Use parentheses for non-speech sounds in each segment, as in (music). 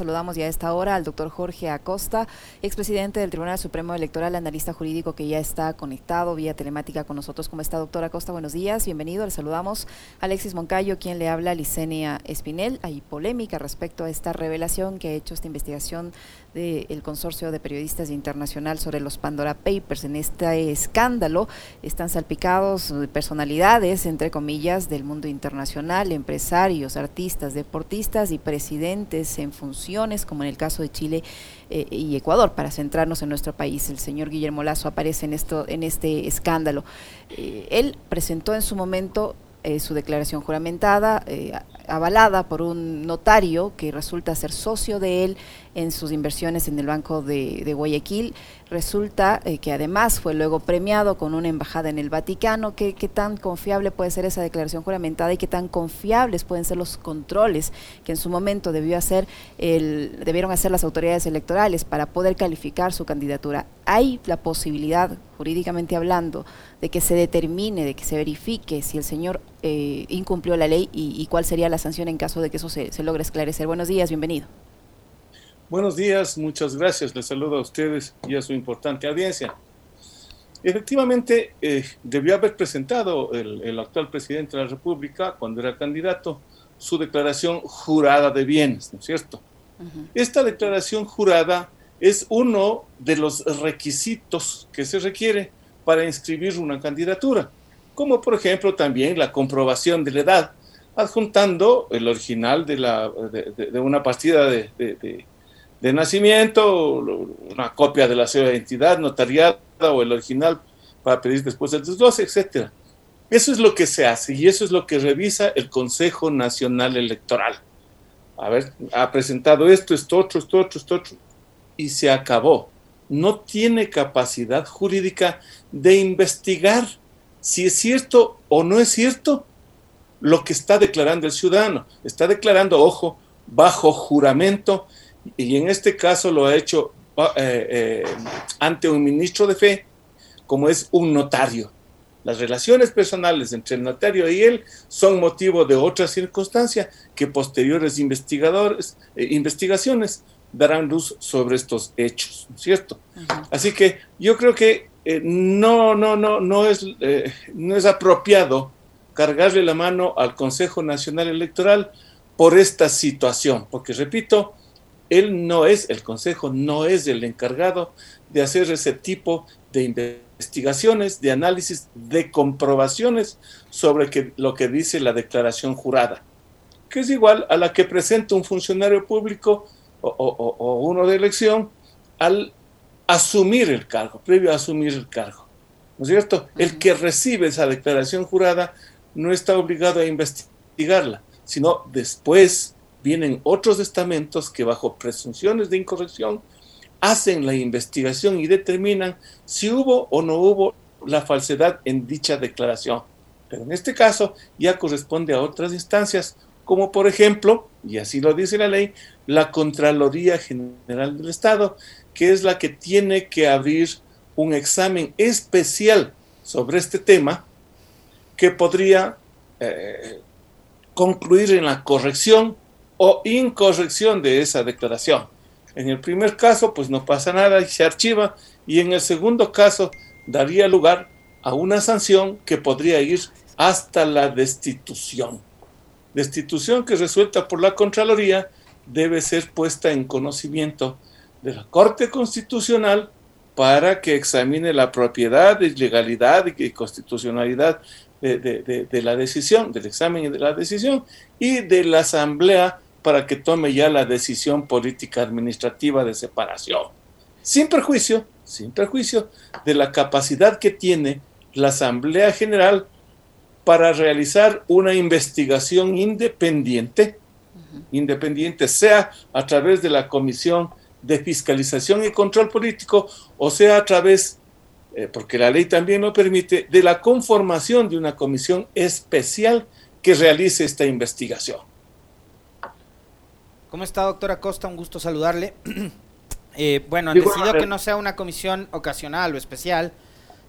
Saludamos ya a esta hora al doctor Jorge Acosta, expresidente del Tribunal Supremo Electoral, analista jurídico que ya está conectado vía telemática con nosotros. ¿Cómo está, doctor Acosta? Buenos días, bienvenido. Le saludamos a Alexis Moncayo, quien le habla Licenia Espinel. Hay polémica respecto a esta revelación que ha hecho esta investigación del Consorcio de Periodistas Internacional sobre los Pandora Papers. En este escándalo están salpicados personalidades, entre comillas, del mundo internacional, empresarios, artistas, deportistas y presidentes en como en el caso de Chile eh, y Ecuador, para centrarnos en nuestro país. El señor Guillermo Lazo aparece en, esto, en este escándalo. Eh, él presentó en su momento eh, su declaración juramentada, eh, avalada por un notario que resulta ser socio de él en sus inversiones en el Banco de, Guayaquil. Resulta eh, que además fue luego premiado con una embajada en el Vaticano. ¿Qué, ¿Qué, tan confiable puede ser esa declaración juramentada y qué tan confiables pueden ser los controles que en su momento debió hacer el, debieron hacer las autoridades electorales para poder calificar su candidatura? ¿Hay la posibilidad, jurídicamente hablando, de que se determine, de que se verifique si el señor eh, incumplió la ley y, cuál sería la sanción en caso de que eso se, se logre esclarecer. Buenos días, bienvenido. Buenos días, muchas gracias. Les saludo a ustedes y a su importante audiencia. Efectivamente, eh, debió haber presentado el, actual presidente de la República, cuando era candidato, su declaración jurada de bienes, ¿no es cierto? Esta declaración jurada es uno de los requisitos que se requiere para inscribir una candidatura, como por ejemplo también la comprobación de la edad, adjuntando el original de, la, de, una partida de, nacimiento, una copia de la cédula de identidad notariada o el original para pedir después el desglose, etc. Eso es lo que se hace y eso es lo que revisa el Consejo Nacional Electoral. A ver, ha presentado esto, esto otro, esto otro, esto y se acabó no tiene capacidad jurídica de investigar si es cierto o no es cierto lo que está declarando el ciudadano. Está declarando, ojo, bajo juramento y en este caso lo ha hecho eh, eh, ante un ministro de fe, como es un notario. Las relaciones personales entre el notario y él son motivo de otra circunstancia que posteriores investigadores, eh, investigaciones darán luz sobre estos hechos, ¿cierto? Así que yo creo que eh, no, no, no, no es, eh, no es apropiado cargarle la mano al Consejo Nacional Electoral por esta situación, porque repito, él no es, el Consejo no es el encargado de hacer ese tipo de investigaciones, de análisis, de comprobaciones sobre que, lo que dice la declaración jurada, que es igual a la que presenta un funcionario público o, uno de elección al asumir el cargo, previo a asumir el cargo. ¿No es cierto? El que recibe esa declaración jurada no está obligado a investigarla, sino después vienen otros estamentos que bajo presunciones de incorrección hacen la investigación y determinan si hubo o no hubo la falsedad en dicha declaración. Pero en este caso ya corresponde a otras instancias, como por ejemplo, y así lo dice la ley, la Contraloría General del Estado, que es la que tiene que abrir un examen especial sobre este tema que podría eh, concluir en la corrección o incorrección de esa declaración. En el primer caso, pues no pasa nada y se archiva, y en el segundo caso daría lugar a una sanción que podría ir hasta la destitución. Destitución que resuelta por la Contraloría debe ser puesta en conocimiento de la Corte Constitucional para que examine la propiedad y legalidad y constitucionalidad de, la decisión, del examen y de la decisión, y de la Asamblea para que tome ya la decisión política administrativa de separación. Sin perjuicio, sin perjuicio de la capacidad que tiene la Asamblea General para realizar una investigación independiente independiente, sea a través de la Comisión de Fiscalización y Control Político o sea a través, eh, porque la ley también lo permite, de la conformación de una comisión especial que realice esta investigación. ¿Cómo está, doctora Costa? Un gusto saludarle. (clears throat) Eh, bueno, han decidido que no sea una comisión ocasional o especial,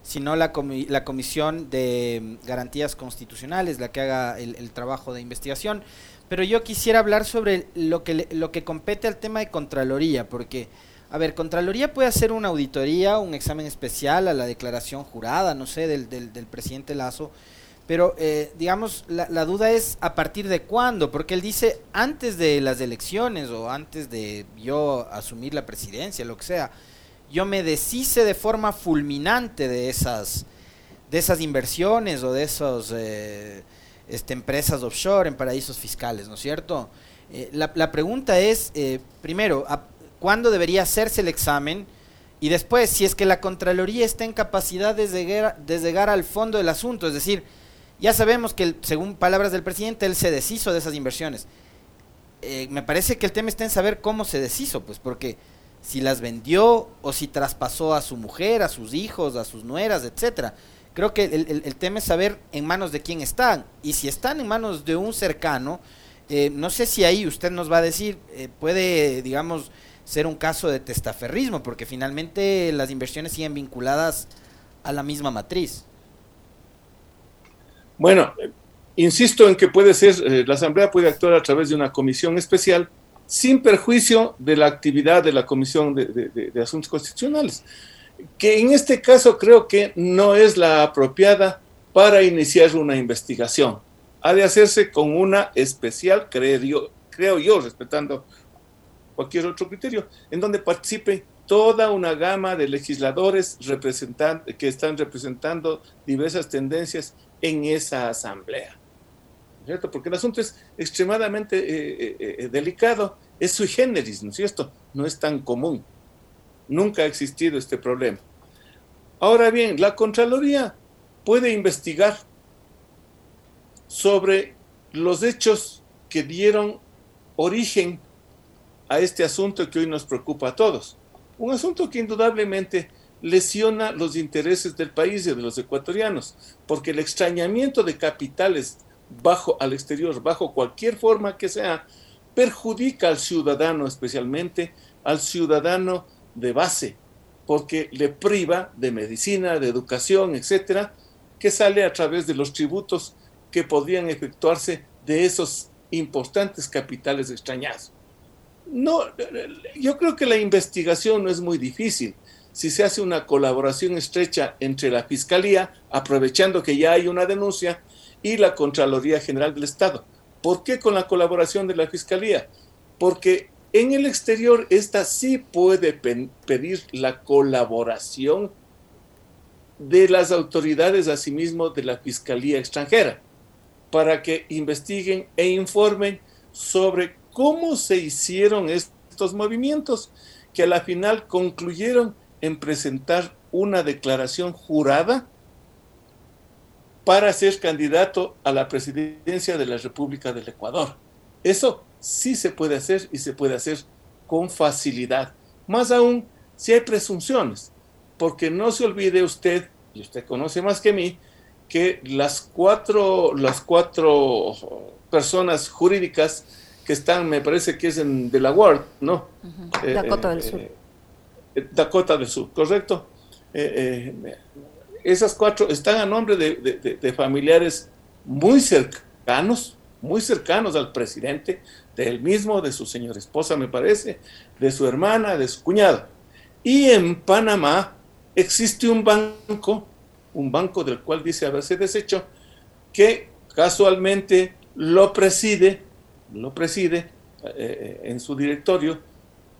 sino la, la Comisión de Garantías Constitucionales, la que haga el, trabajo de investigación. Pero yo quisiera hablar sobre lo que, lo que compete al tema de Contraloría, porque, a ver, Contraloría puede hacer una auditoría, un examen especial a la declaración jurada, no sé, del, del, presidente Lazo, pero, eh, digamos, la, duda es a partir de cuándo, porque él dice antes de las elecciones o antes de yo asumir la presidencia, lo que sea, yo me deshice de forma fulminante de esas, de esas inversiones o de esas eh, este, empresas offshore en paraísos fiscales, ¿no es cierto? Eh, la, la, pregunta es, primero, ¿cuándo debería hacerse el examen? Y después, si es que la Contraloría está en capacidad de llegar, de al fondo del asunto, es decir, ya sabemos que, según palabras del presidente, él se deshizo de esas inversiones. Eh, me parece que el tema está en saber cómo se deshizo, pues porque si las vendió o si traspasó a su mujer, a sus hijos, a sus nueras, etcétera. Creo que el, tema es saber en manos de quién están. Y si están en manos de un cercano, eh, no sé si ahí usted nos va a decir, eh, puede, digamos, ser un caso de testaferrismo, porque finalmente las inversiones siguen vinculadas a la misma matriz. Bueno, insisto en que puede ser, eh, la Asamblea puede actuar a través de una comisión especial sin perjuicio de la actividad de la Comisión de, Asuntos Constitucionales, que en este caso creo que no es la apropiada para iniciar una investigación. Ha de hacerse con una especial, creo yo, creo yo respetando cualquier otro criterio, en donde participe toda una gama de legisladores que están representando diversas tendencias en esa asamblea. ¿Cierto? Porque el asunto es extremadamente eh, eh, eh, delicado, es sui generis, ¿no es cierto? No es tan común. Nunca ha existido este problema. Ahora bien, la Contraloría puede investigar sobre los hechos que dieron origen a este asunto que hoy nos preocupa a todos. Un asunto que indudablemente lesiona los intereses del país y de los ecuatorianos, porque el extrañamiento de capitales bajo al exterior, bajo cualquier forma que sea, perjudica al ciudadano, especialmente al ciudadano de base, porque le priva de medicina, de educación, etcétera, que sale a través de los tributos que podrían efectuarse de esos importantes capitales extrañados. No, yo creo que la investigación no es muy difícil si se hace una colaboración estrecha entre la Fiscalía, aprovechando que ya hay una denuncia, y la Contraloría General del Estado. ¿Por qué con la colaboración de la Fiscalía? Porque en el exterior esta sí puede pedir la colaboración de las autoridades, asimismo de la Fiscalía extranjera, para que investiguen e informen sobre cómo se hicieron estos movimientos, que a la final concluyeron en presentar una declaración jurada para ser candidato a la presidencia de la República del Ecuador. Eso sí se puede hacer y se puede hacer con facilidad. Más aún si hay presunciones, porque no se olvide usted, y usted conoce más que mí, que las cuatro, las cuatro personas jurídicas que están, me parece que es en Delaware, ¿no? Dakota del eh, Sur. Eh, Dakota del Sur, ¿correcto? Eh, eh, esas cuatro están a nombre de, familiares muy cercanos, muy cercanos al presidente, de él mismo, de su señora esposa, me parece, de su hermana, de su cuñado. Y en Panamá existe un banco, un banco del cual dice haberse deshecho, que casualmente lo preside, lo preside en su directorio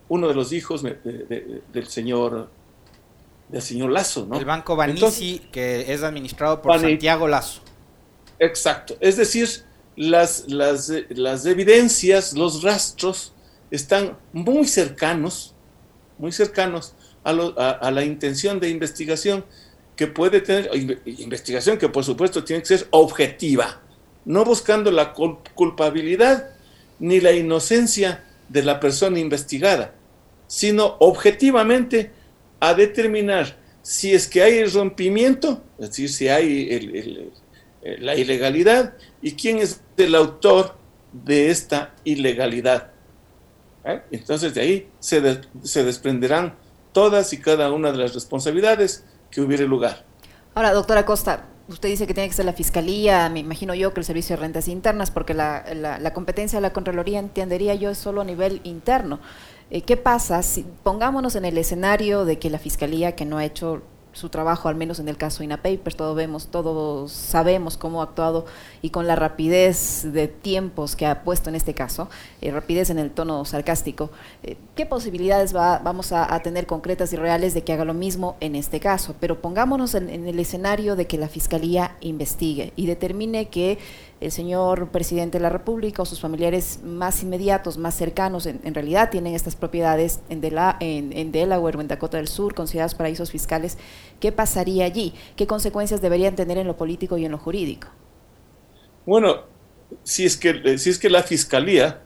uno de los hijos del señor del señor Lazo, ¿no? El Banco Banisi, que es administrado por Santiago Lazo. Exacto. Es decir, las, las, las evidencias, los rastros están muy cercanos, muy cercanos a, a, la intención de investigación que puede tener, investigación que por supuesto tiene que ser objetiva, no buscando la culpabilidad ni la inocencia de la persona investigada, sino objetivamente a determinar si es que hay rompimiento, es decir, si hay la ilegalidad y quién es el autor de esta ilegalidad. ¿Eh? Entonces de ahí se, se desprenderán todas y cada una de las responsabilidades que hubiere lugar. Ahora, doctora Costa, usted dice que tiene que ser la Fiscalía, me imagino yo que el Servicio de Rentas Internas, porque la, la, competencia de la Contraloría entendería yo es solo a nivel interno. Eh, ¿Qué pasa si pongámonos en el escenario de que la Fiscalía, que no ha hecho su trabajo, al menos en el caso INAPAPER, todos vemos, todos sabemos cómo ha actuado y con la rapidez de tiempos que ha puesto en este caso, eh, rapidez en el tono sarcástico, eh, ¿qué posibilidades va, vamos a, tener concretas y reales de que haga lo mismo en este caso? Pero pongámonos en el escenario de que la Fiscalía investigue y determine que el señor presidente de la República o sus familiares más inmediatos, más cercanos, en, realidad tienen estas propiedades en, en, Delaware en Dakota del Sur, considerados paraísos fiscales, ¿qué pasaría allí? ¿Qué consecuencias deberían tener en lo político y en lo jurídico? Bueno, si es que, si es que la Fiscalía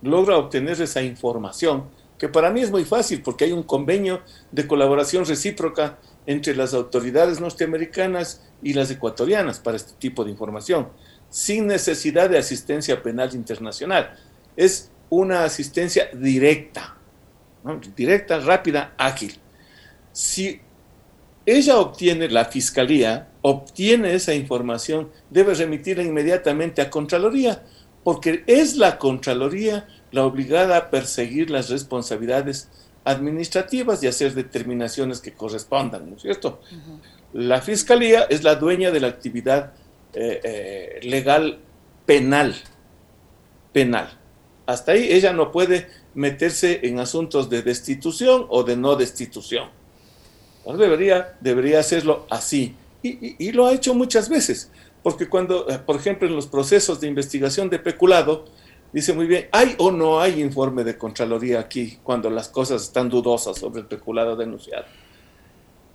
logra obtener esa información, que para mí es muy fácil porque hay un convenio de colaboración recíproca entre las autoridades norteamericanas y las ecuatorianas para este tipo de información sin necesidad de asistencia penal internacional. Es una asistencia directa, directa, rápida, ágil. Si ella obtiene, la fiscalía obtiene esa información, debe remitirla inmediatamente a Contraloría, porque es la Contraloría la obligada a perseguir las responsabilidades administrativas y hacer determinaciones que correspondan, ¿no es cierto? La Fiscalía es la dueña de la actividad eh, eh, legal penal. Penal. Hasta ahí ella no puede meterse en asuntos de destitución o de no destitución. debería, debería hacerlo así. Y, lo ha hecho muchas veces. Porque cuando, eh, por ejemplo, en los procesos de investigación de peculado, dice muy bien, ¿hay o no hay informe de Contraloría aquí cuando las cosas están dudosas sobre el peculado denunciado?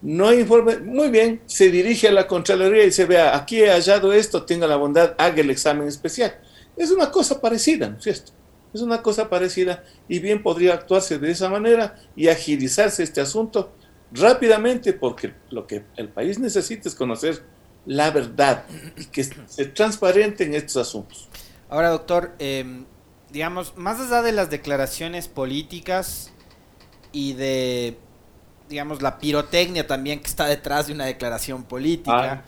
No informe. Muy bien, se dirige a la Contraloría y se vea, aquí he hallado esto, tenga la bondad, haga el examen especial. Es una cosa parecida, ¿no es cierto? Es una cosa parecida y bien podría actuarse de esa manera y agilizarse este asunto rápidamente porque lo que el país necesita es conocer la verdad y que sea transparente en estos asuntos. Ahora, doctor, em, digamos, más allá de las declaraciones políticas y de digamos, la pirotecnia también que está detrás de una declaración política.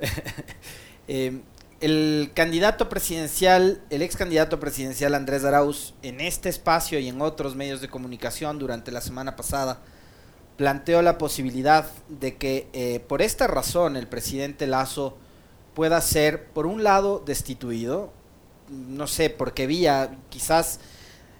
(laughs) Eh, el candidato presidencial, el ex candidato presidencial Andrés Arauz, en este espacio y en otros medios de comunicación durante la semana pasada, planteó la posibilidad de que eh, por esta razón el presidente Lazo pueda ser, por un lado, destituido, no sé por qué vía, quizás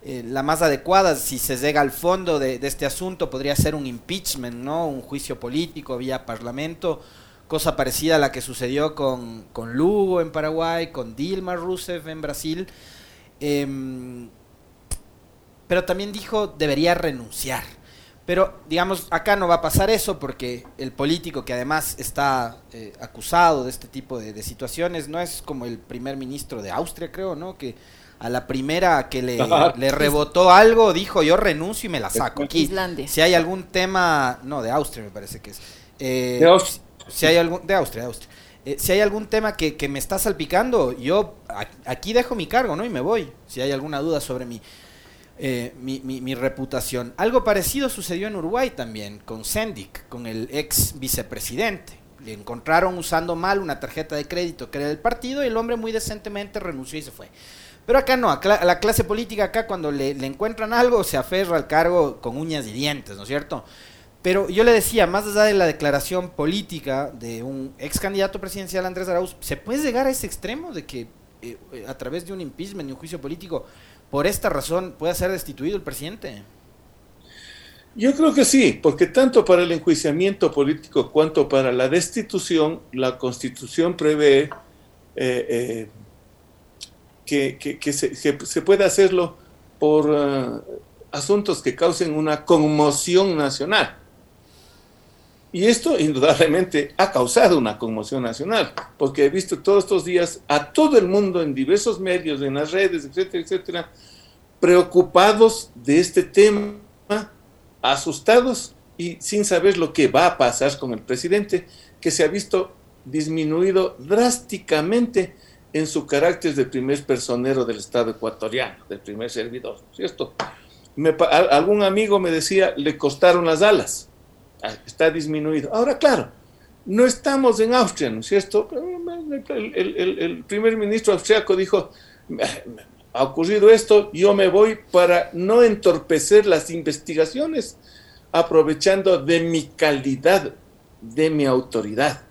eh, la más adecuada, si se llega al fondo de, este asunto, podría ser un impeachment, ¿no? Un juicio político vía parlamento, cosa parecida a la que sucedió con, Lugo en Paraguay, con Dilma Rousseff en Brasil. Em, pero también dijo debería renunciar. Pero, digamos, acá no va a pasar eso porque el político que además está eh, acusado de este tipo de, de, situaciones no es como el primer ministro de Austria, creo, ¿no? Que a la primera que le, (laughs) le, rebotó algo, dijo yo renuncio y me la saco. Aquí, si hay algún tema, no, de Austria me parece que es. Eh, de Austria. Si hay algún, de Austria, de Austria. Eh, si hay algún tema que, me está salpicando, yo aquí dejo mi cargo, ¿no? Y me voy, si hay alguna duda sobre mi, eh, mi, mi, mi, reputación. Algo parecido sucedió en Uruguay también, con Sendik, con el ex vicepresidente. Le encontraron usando mal una tarjeta de crédito que era del partido y el hombre muy decentemente renunció y se fue. Pero acá no, a la clase política acá cuando le, encuentran algo se aferra al cargo con uñas y dientes, ¿no es cierto? Pero yo le decía, más allá de la declaración política de un ex candidato presidencial Andrés Arauz, ¿se puede llegar a ese extremo de que eh, a través de un impeachment y un juicio político, por esta razón, pueda ser destituido el presidente? Yo creo que sí, porque tanto para el enjuiciamiento político cuanto para la destitución, la constitución prevé eh, eh, que, se, pueda hacerlo por uh, asuntos que causen una conmoción nacional. Y esto indudablemente ha causado una conmoción nacional, porque he visto todos estos días a todo el mundo en diversos medios, en las redes, etcétera, etcétera, preocupados de este tema, asustados y sin saber lo que va a pasar con el presidente, que se ha visto disminuido drásticamente en su carácter de primer personero del Estado ecuatoriano, del primer servidor, ¿cierto? Me, algún amigo me decía, le costaron las alas, ah, está disminuido. Ahora, claro, no estamos en Austria, ¿no es cierto? El, primer ministro austriaco dijo, ha ocurrido esto, yo me voy para no entorpecer las investigaciones, aprovechando de mi calidad, de mi autoridad.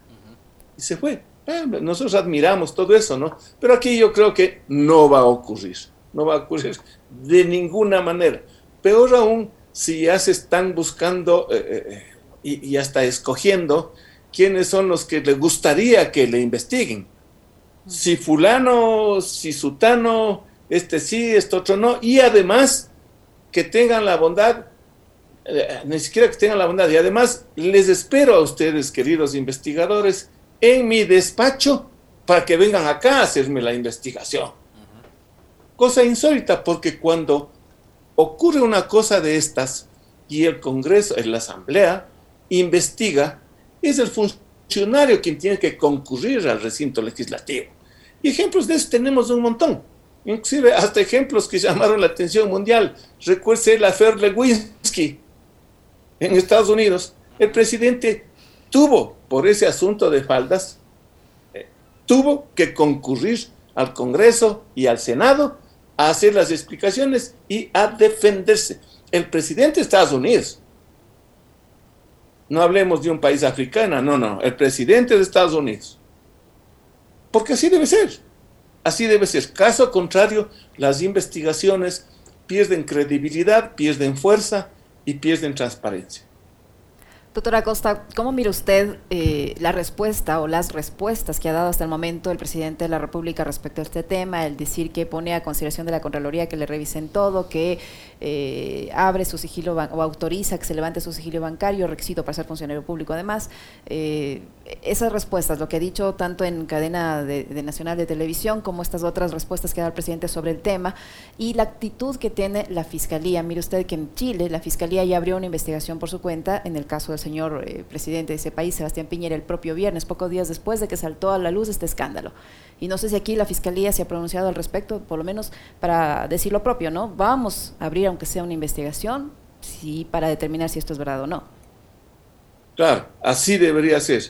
Y se fue. Ah, nosotros admiramos todo eso, ¿no? Pero aquí yo creo que no va a ocurrir, no va a ocurrir de ninguna manera. Peor aún si ya se están buscando eh, eh, eh, y, y, hasta escogiendo quiénes son los que le gustaría que le investiguen. Si fulano, si sutano, este sí, este otro no, y además que tengan la bondad, ni siquiera que tengan la bondad, y además les espero a ustedes, queridos investigadores, en mi despacho para que vengan acá a hacerme la investigación. Cosa insólita, porque cuando ocurre una cosa de estas y el Congreso, la Asamblea, investiga, es el funcionario quien tiene que concurrir al recinto legislativo. Y ejemplos de eso tenemos un montón. Inclusive hasta ejemplos que llamaron la atención mundial. Recuerde la Fer Lewinsky en Estados Unidos. El presidente tuvo, por ese asunto de faldas, eh, tuvo que concurrir al Congreso y al Senado a hacer las explicaciones y a defenderse. El presidente de Estados Unidos, no hablemos de un país africano, no, no, el presidente de Estados Unidos. Porque así debe ser, así debe ser. Caso contrario, las investigaciones pierden credibilidad, pierden fuerza y pierden transparencia. Doctora Costa, ¿cómo mira usted eh, la respuesta o las respuestas que ha dado hasta el momento el presidente de la República respecto a este tema? El decir que pone a consideración de la Contraloría que le revisen todo, que eh, abre su sigilo o autoriza que se levante su sigilo bancario, requisito para ser funcionario público además. Eh, esas respuestas, lo que ha dicho tanto en cadena de, nacional de televisión como estas otras respuestas que da el presidente sobre el tema y la actitud que tiene la Fiscalía. Mire usted que en Chile la Fiscalía ya abrió una investigación por su cuenta en el caso del señor eh, presidente de ese país, Sebastián Piñera, el propio viernes, pocos días después de que saltó a la luz este escándalo. Y no sé si aquí la Fiscalía se ha pronunciado al respecto, por lo menos para decir lo propio, ¿no? Vamos a abrir, aunque sea una investigación, sí, para determinar si esto es verdad o no. Claro, así debería ser.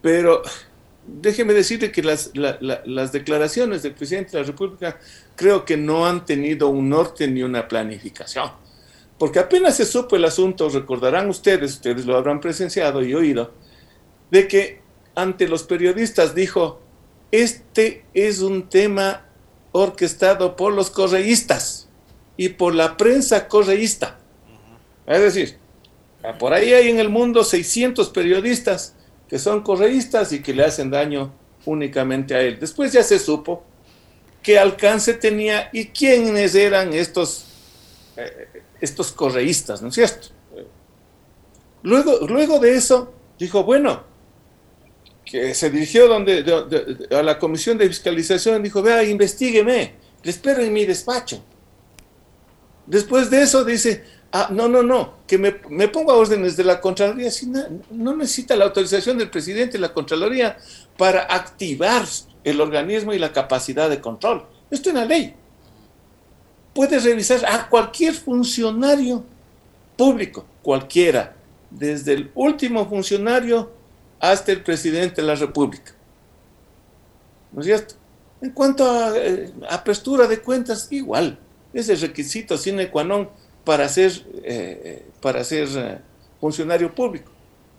Pero déjeme decirle que las, las declaraciones del presidente de la República creo que no han tenido un norte ni una planificación porque apenas se supo el asunto, recordarán ustedes, ustedes lo habrán presenciado y oído, de que ante los periodistas dijo, este es un tema orquestado por los correístas y por la prensa correísta. Es decir, por ahí hay en el mundo 600 periodistas que son correístas y que le hacen daño únicamente a él. Después ya se supo qué alcance tenía y quiénes eran estos eh, estos correístas, ¿no es cierto? Luego, luego de eso, dijo, bueno, que se dirigió donde, a la comisión de fiscalización, dijo, vea, investigueme, le espero en mi despacho. Después de eso dice, ah, no, no, no, que me, me ponga órdenes de la Contraloría, no, no necesita la autorización del presidente de la Contraloría para activar el organismo y la capacidad de control. Esto es una ley puede revisar a cualquier funcionario público, cualquiera, desde el último funcionario hasta el presidente de la República. ¿No es cierto? En cuanto a eh, apertura de cuentas, igual, es el requisito sine qua non para ser, eh, para ser eh, funcionario público.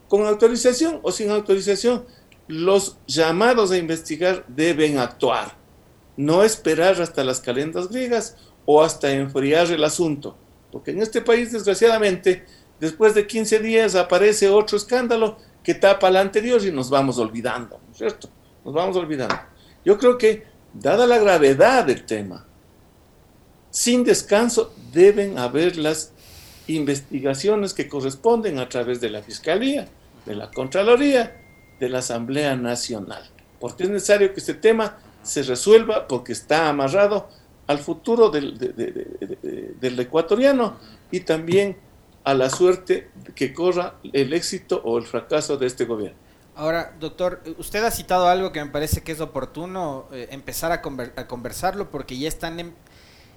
Con autorización o sin autorización, los llamados a investigar deben actuar, no esperar hasta las calendas griegas o hasta enfriar el asunto. Porque en este país, desgraciadamente, después de 15 días aparece otro escándalo que tapa al anterior y nos vamos olvidando, ¿no es cierto? Nos vamos olvidando. Yo creo que, dada la gravedad del tema, sin descanso deben haber las investigaciones que corresponden a través de la Fiscalía, de la Contraloría, de la Asamblea Nacional. Porque es necesario que este tema se resuelva porque está amarrado al futuro del, del ecuatoriano y también a la suerte que corra el éxito o el fracaso de este gobierno. Ahora, doctor, usted ha citado algo que me parece que es oportuno eh, empezar a, a, conversarlo porque ya están em,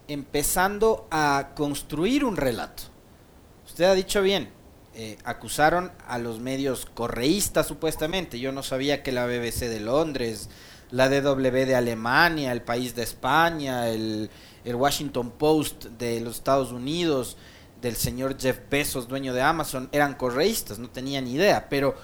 empezando a construir un relato. Usted ha dicho bien, eh, acusaron a los medios correístas supuestamente. Yo no sabía que la BBC de Londres, la DW de Alemania, el País de España, el Washington Post de los Estados Unidos, del señor Jeff Bezos, dueño de Amazon, eran correístas, no tenía ni idea, pero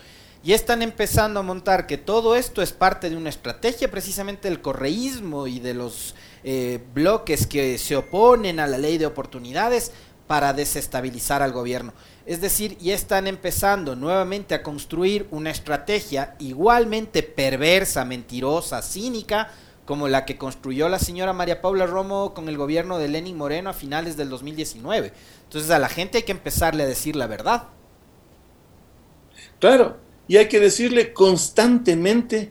ya están empezando a montar que todo esto es parte de una estrategia precisamente del correísmo y de los eh, bloques que se oponen a la ley de oportunidades para desestabilizar al gobierno. Es decir, ya están empezando nuevamente a construir una estrategia igualmente perversa, mentirosa, cínica, como la que construyó la señora María Paula Romo con el gobierno de Lenin Moreno a finales del 2019. Entonces a la gente hay que empezarle a decir la verdad. Claro, y hay que decirle constantemente,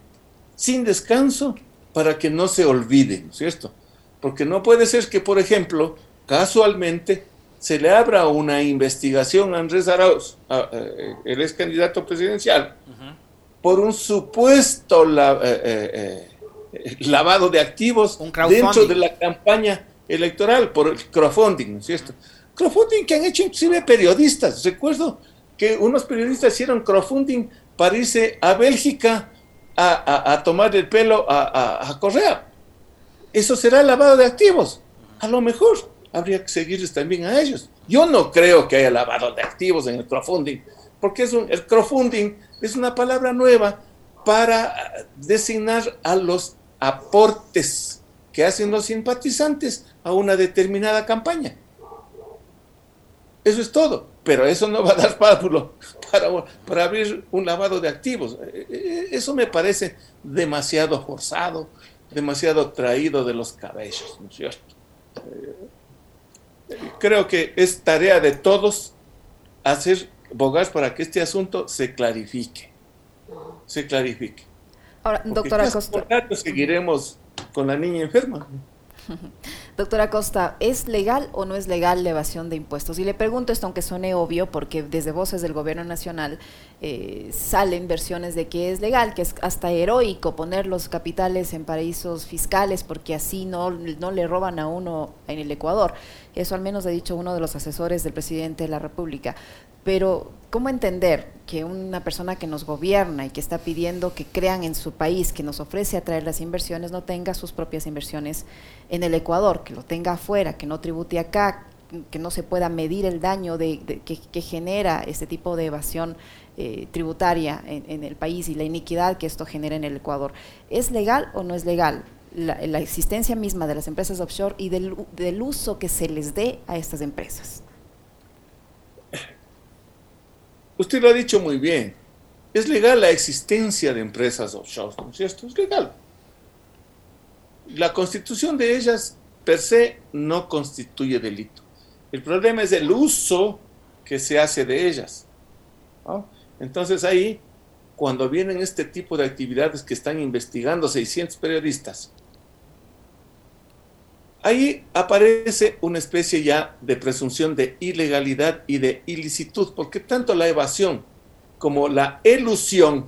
sin descanso, para que no se olvide, ¿no es cierto? Porque no puede ser que, por ejemplo, casualmente se le abra una investigación a Andrés Arauz, eh, el ex candidato presidencial, por un supuesto eh, eh, lavado de activos dentro de la campaña electoral, por el crowdfunding, ¿no es cierto? Crowdfunding que han hecho inclusive periodistas. Recuerdo que unos periodistas hicieron crowdfunding para irse a Bélgica a, tomar el pelo a, a Correa. Eso será lavado de activos. A lo mejor habría que seguirles también a ellos. Yo no creo que haya lavado de activos en el crowdfunding, porque es un, el crowdfunding es una palabra nueva para designar a los aportes que hacen los simpatizantes a una determinada campaña. Eso es todo, pero eso no va a dar para, para, abrir un lavado de activos. E, e, eso me parece demasiado forzado, demasiado traído de los cabellos, ¿no es cierto? creo que es tarea de todos hacer bogas para que este asunto se clarifique. Se clarifique. Ahora, doctora Costa. seguiremos con la niña enferma. (laughs) Doctora Costa, ¿es legal o no es legal la evasión de impuestos? Y le pregunto esto, aunque suene obvio, porque desde voces del gobierno nacional eh, salen versiones de que es legal, que es hasta heroico poner los capitales en paraísos fiscales, porque así no, no le roban a uno en el Ecuador. Eso al menos ha dicho uno de los asesores del presidente de la República. Pero, ¿cómo entender que una persona que nos gobierna y que está pidiendo que crean en su país, que nos ofrece atraer las inversiones, no tenga sus propias inversiones en el Ecuador, que lo tenga afuera, que no tribute acá, que no se pueda medir el daño de, que, genera este tipo de evasión eh, tributaria en, el país y la iniquidad que esto genera en el Ecuador? ¿Es legal o no es legal? La, existencia misma de las empresas offshore y del, del uso que se les dé a estas empresas. Usted lo ha dicho muy bien. Es legal la existencia de empresas offshore, ¿no es cierto? Es legal. La constitución de ellas per se no constituye delito. El problema es el uso que se hace de ellas. Entonces ahí, cuando vienen este tipo de actividades que están investigando 600 periodistas, Ahí aparece una especie ya de presunción de ilegalidad y de ilicitud, porque tanto la evasión como la elusión,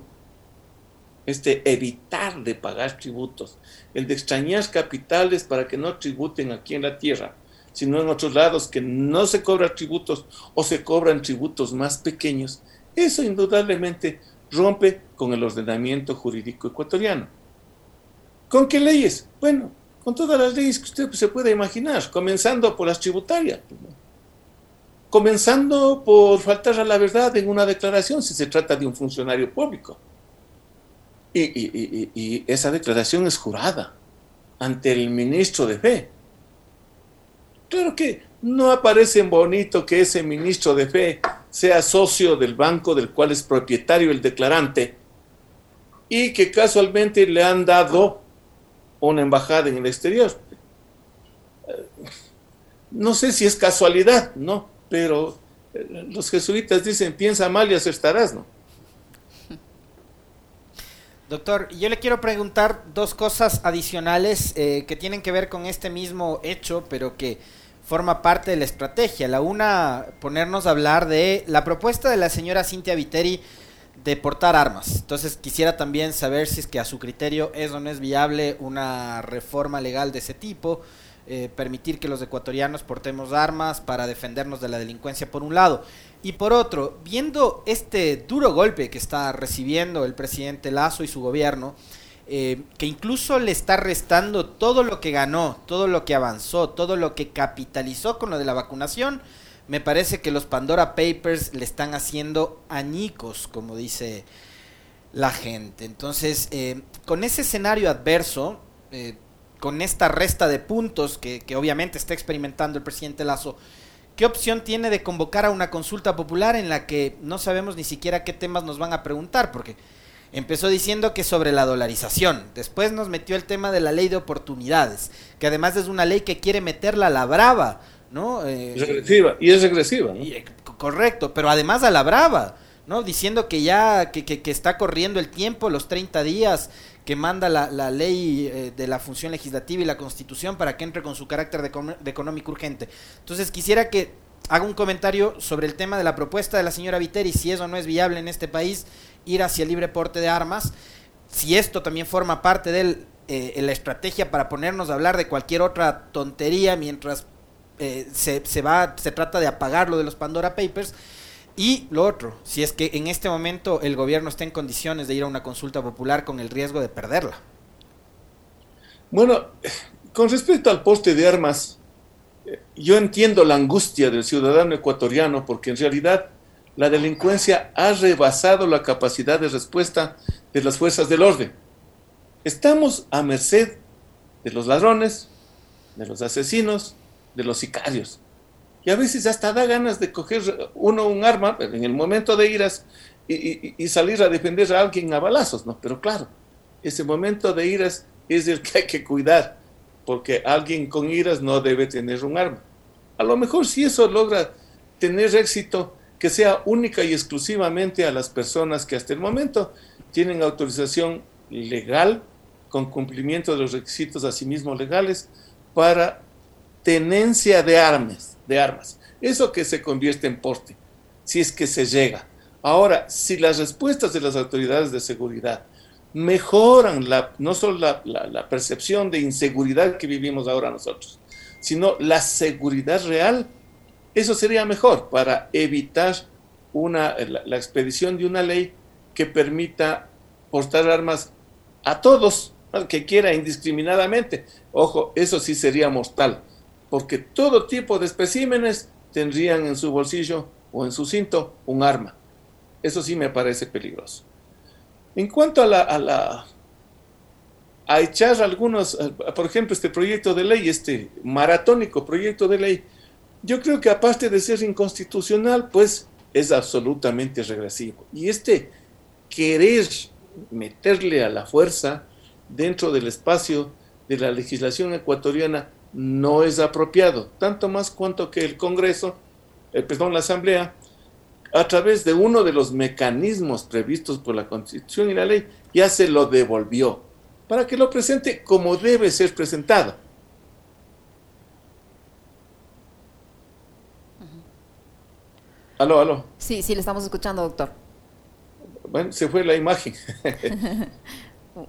este evitar de pagar tributos, el de extrañar capitales para que no tributen aquí en la tierra, sino en otros lados que no se cobran tributos o se cobran tributos más pequeños, eso indudablemente rompe con el ordenamiento jurídico ecuatoriano. ¿Con qué leyes? Bueno, con todas las leyes que usted se pueda imaginar, comenzando por las tributarias, comenzando por faltar a la verdad en una declaración si se trata de un funcionario público. Y, esa declaración es jurada ante el ministro de fe. Claro que no aparece bonito que ese ministro de fe sea socio del banco del cual es propietario el declarante y que casualmente le han dado una embajada en el exterior. No sé si es casualidad, ¿no? Pero eh, los jesuitas dicen, piensa mal y acertarás, ¿no? Doctor, yo le quiero preguntar dos cosas adicionales eh, que tienen que ver con este mismo hecho, pero que forma parte de la estrategia. La una, ponernos a hablar de la propuesta de la señora Cintia Viteri de portar armas. Entonces quisiera también saber si es que a su criterio es o no es viable una reforma legal de ese tipo. eh, permitir que los ecuatorianos portemos armas para defendernos de la delincuencia por un lado. Y por otro, viendo este duro golpe que está recibiendo el presidente Lazo y su gobierno, eh, que incluso le está restando todo lo que ganó, todo lo que avanzó, todo lo que capitalizó con lo de la vacunación, me parece que los Pandora Papers le están haciendo añicos, como dice la gente. Entonces, eh, con ese escenario adverso, con esta resta de puntos que, obviamente está experimentando el presidente Lazo, ¿qué opción tiene de convocar a una consulta popular en la que no sabemos ni siquiera qué temas nos van a preguntar? Porque empezó diciendo que sobre la dolarización, después nos metió el tema de la ley de oportunidades, que además es una ley que quiere meterla a la brava, ¿no? Eh, regresiva, y es regresiva. Eh, correcto, pero además a la brava. ¿no? Diciendo que ya, que, que, que, está corriendo el tiempo, los 30 días, que manda la, la ley eh, de la función legislativa y la constitución para que entre con su carácter de, de, económico urgente. Entonces quisiera que haga un comentario sobre el tema de la propuesta de la señora Viteri, si eso no es viable en este país, ir hacia el libre porte de armas, si esto también forma parte de eh, la estrategia para ponernos a hablar de cualquier otra tontería mientras eh, se, se, va, se trata de apagar lo de los Pandora Papers y lo otro, si es que en este momento el gobierno está en condiciones de ir a una consulta popular con el riesgo de perderla. Bueno, con respecto al poste de armas, eh, yo entiendo la angustia del ciudadano ecuatoriano porque en realidad la delincuencia ha rebasado la capacidad de respuesta de las fuerzas del orden. Estamos a merced de los ladrones, de los asesinos, de los sicarios y a veces hasta da ganas de coger uno un arma en el momento de iras y, salir a defender a alguien a balazos, ¿no? Pero claro, ese momento de iras es el que hay que cuidar, porque alguien con iras no debe tener un arma. A lo mejor si eso logra tener éxito, que sea única y exclusivamente a las personas que hasta el momento tienen autorización legal, con cumplimiento de los requisitos asimismo legales, para tenencia de armas de armas. Eso que se convierte en porte, si es que se llega. Ahora, si las respuestas de las autoridades de seguridad mejoran la, no solo la, percepción de inseguridad que vivimos ahora nosotros, sino la seguridad real, eso sería mejor para evitar una, la, expedición de una ley que permita portar armas a todos, al que quiera indiscriminadamente. Ojo, eso sí sería mortal porque todo tipo de especímenes tendrían en su bolsillo o en su cinto un arma. Eso sí me parece peligroso. En cuanto a la, a la a echar algunos, por ejemplo, este proyecto de ley, este maratónico proyecto de ley, yo creo que aparte de ser inconstitucional, pues es absolutamente regresivo. Y este querer meterle a la fuerza dentro del espacio de la legislación ecuatoriana no es apropiado, tanto más cuanto que el Congreso, eh, perdón, la Asamblea, a través de uno de los mecanismos previstos por la Constitución y la ley, ya se lo devolvió, para que lo presente como debe ser presentado. Aló, aló. Sí, sí, le estamos escuchando, doctor. Bueno, se fue la imagen. (laughs)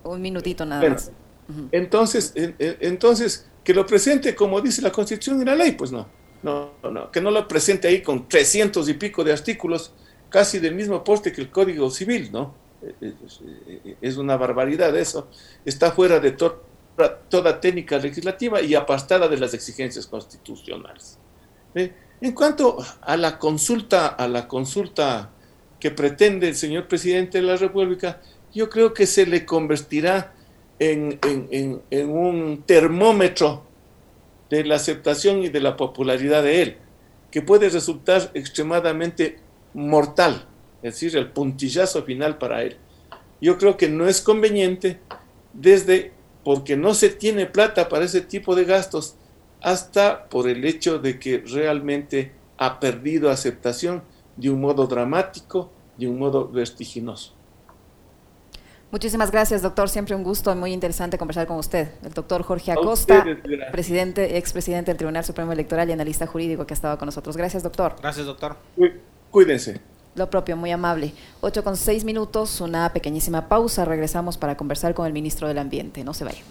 Un minutito nada más. Entonces, entonces, que lo presente como dice la Constitución y la ley, pues no, no, no, que no lo presente ahí con 300 y pico de artículos, casi del mismo poste que el Código Civil, ¿no? Es una barbaridad eso, está fuera de toda técnica legislativa y apartada de las exigencias constitucionales. En cuanto a la consulta, a la consulta que pretende el señor presidente de la República, yo creo que se le convertirá en, un termómetro de la aceptación y de la popularidad de él, que puede resultar extremadamente mortal, es decir, el puntillazo final para él. Yo creo que no es conveniente desde porque no se tiene plata para ese tipo de gastos, hasta por el hecho de que realmente ha perdido aceptación de un modo dramático, de un modo vertiginoso. Muchísimas gracias, doctor. Siempre un gusto y muy interesante conversar con usted. El doctor Jorge Acosta, presidente, expresidente del Tribunal Supremo Electoral y analista jurídico que ha estado con nosotros. Gracias, doctor. Gracias, doctor. Cuídense. Lo propio, muy amable. Ocho con seis minutos, una pequeñísima pausa. Regresamos para conversar con el ministro del Ambiente. No se vaya.